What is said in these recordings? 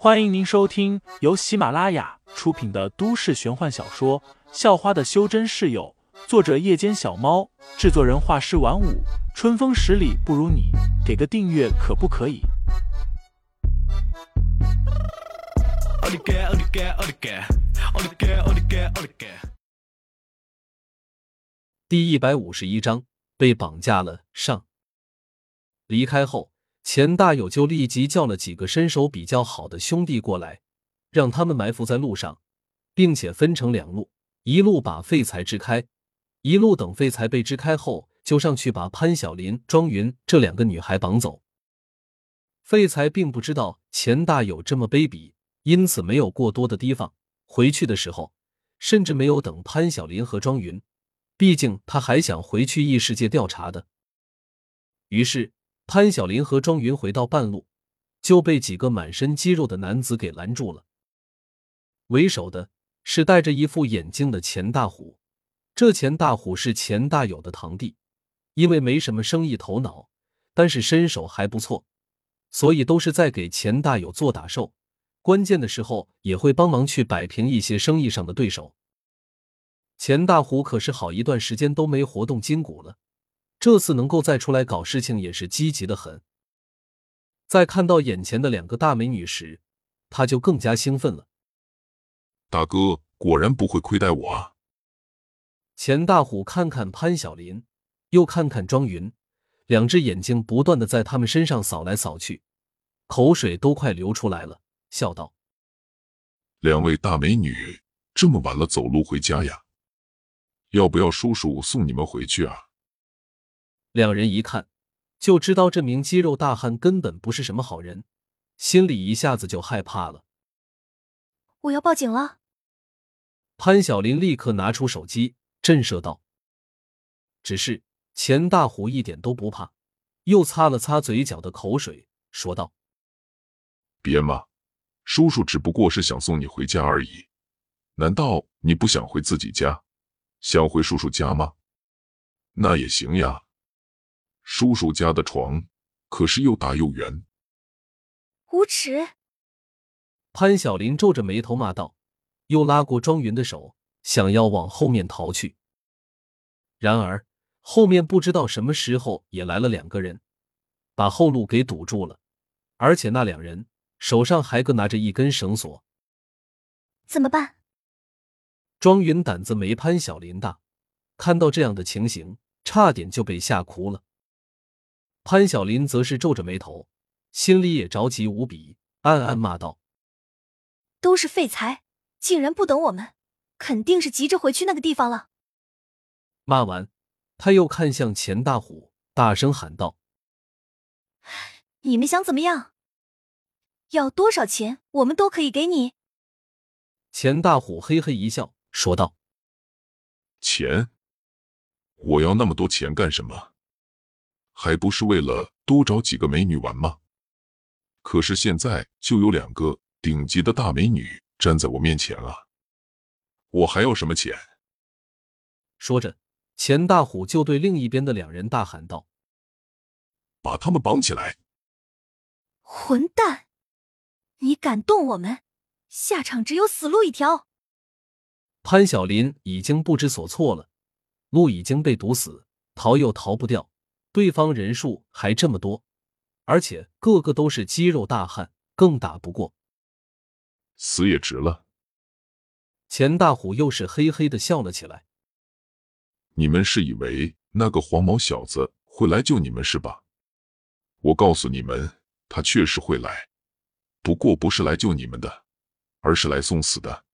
欢迎您收听由喜马拉雅出品的都市玄幻小说《校花的修真室友》，作者：夜间小猫，制作人：画师晚舞，春风十里不如你，给个订阅可不可以？第一百五十一章被绑架了。上离开后。钱大友就立即叫了几个身手比较好的兄弟过来，让他们埋伏在路上，并且分成两路，一路把废材支开，一路等废材被支开后，就上去把潘晓林、庄云这两个女孩绑走。废材并不知道钱大友这么卑鄙，因此没有过多的提防。回去的时候，甚至没有等潘晓林和庄云，毕竟他还想回去异世界调查的。于是。潘晓林和庄云回到半路，就被几个满身肌肉的男子给拦住了。为首的是戴着一副眼镜的钱大虎，这钱大虎是钱大友的堂弟，因为没什么生意头脑，但是身手还不错，所以都是在给钱大友做打手，关键的时候也会帮忙去摆平一些生意上的对手。钱大虎可是好一段时间都没活动筋骨了。这次能够再出来搞事情，也是积极的很。在看到眼前的两个大美女时，他就更加兴奋了。大哥果然不会亏待我啊！钱大虎看看潘晓林，又看看庄云，两只眼睛不断的在他们身上扫来扫去，口水都快流出来了，笑道：“两位大美女，这么晚了走路回家呀？要不要叔叔送你们回去啊？”两人一看，就知道这名肌肉大汉根本不是什么好人，心里一下子就害怕了。我要报警了！潘晓林立刻拿出手机震慑道。只是钱大虎一点都不怕，又擦了擦嘴角的口水，说道：“别嘛，叔叔只不过是想送你回家而已。难道你不想回自己家，想回叔叔家吗？那也行呀。”叔叔家的床可是又大又圆，无耻！潘晓林皱着眉头骂道，又拉过庄云的手，想要往后面逃去。然而后面不知道什么时候也来了两个人，把后路给堵住了，而且那两人手上还各拿着一根绳索。怎么办？庄云胆子没潘晓林大，看到这样的情形，差点就被吓哭了。潘晓林则是皱着眉头，心里也着急无比，暗暗骂道：“都是废材，竟然不等我们，肯定是急着回去那个地方了。”骂完，他又看向钱大虎，大声喊道：“你们想怎么样？要多少钱，我们都可以给你。”钱大虎嘿嘿一笑，说道：“钱？我要那么多钱干什么？”还不是为了多找几个美女玩吗？可是现在就有两个顶级的大美女站在我面前啊！我还要什么钱？说着，钱大虎就对另一边的两人大喊道：“把他们绑起来！”混蛋，你敢动我们，下场只有死路一条！潘晓林已经不知所措了，路已经被堵死，逃又逃不掉。对方人数还这么多，而且个个都是肌肉大汉，更打不过，死也值了。钱大虎又是嘿嘿的笑了起来。你们是以为那个黄毛小子会来救你们是吧？我告诉你们，他确实会来，不过不是来救你们的，而是来送死的。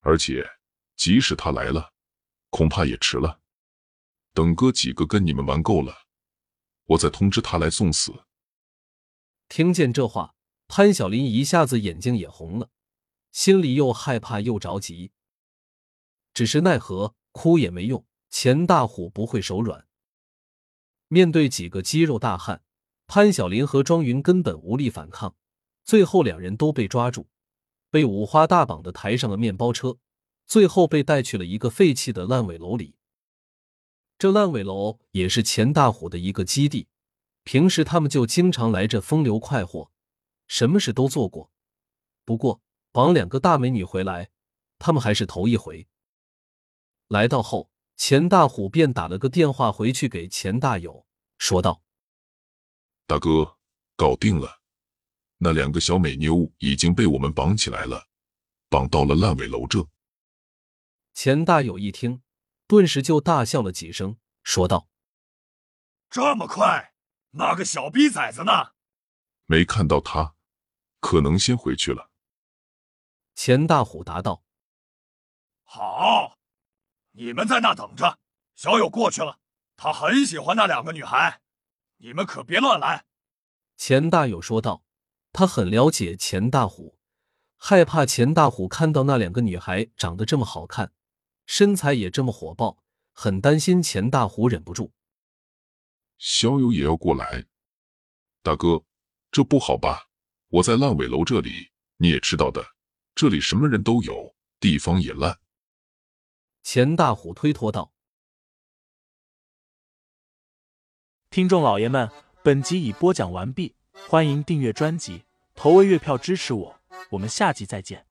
而且，即使他来了，恐怕也迟了。等哥几个跟你们玩够了，我再通知他来送死。听见这话，潘晓林一下子眼睛也红了，心里又害怕又着急。只是奈何哭也没用，钱大虎不会手软。面对几个肌肉大汉，潘晓林和庄云根本无力反抗，最后两人都被抓住，被五花大绑的抬上了面包车，最后被带去了一个废弃的烂尾楼里。这烂尾楼也是钱大虎的一个基地，平时他们就经常来这风流快活，什么事都做过。不过绑两个大美女回来，他们还是头一回。来到后，钱大虎便打了个电话回去给钱大友，说道：“大哥，搞定了，那两个小美妞已经被我们绑起来了，绑到了烂尾楼这。”钱大友一听，顿时就大笑了几声，说道：“这么快，那个小逼崽子呢？没看到他，可能先回去了。”钱大虎答道：“好，你们在那等着，小友过去了，他很喜欢那两个女孩，你们可别乱来。”钱大友说道：“他很了解钱大虎，害怕钱大虎看到那两个女孩长得这么好看，身材也这么火爆，很担心钱大虎忍不住。小友也要过来，大哥，这不好吧？我在烂尾楼这里，你也知道的。”这里什么人都有，地方也烂。钱大虎推脱道：“听众老爷们，本集已播讲完毕，欢迎订阅专辑，投喂月票支持我，我们下集再见。”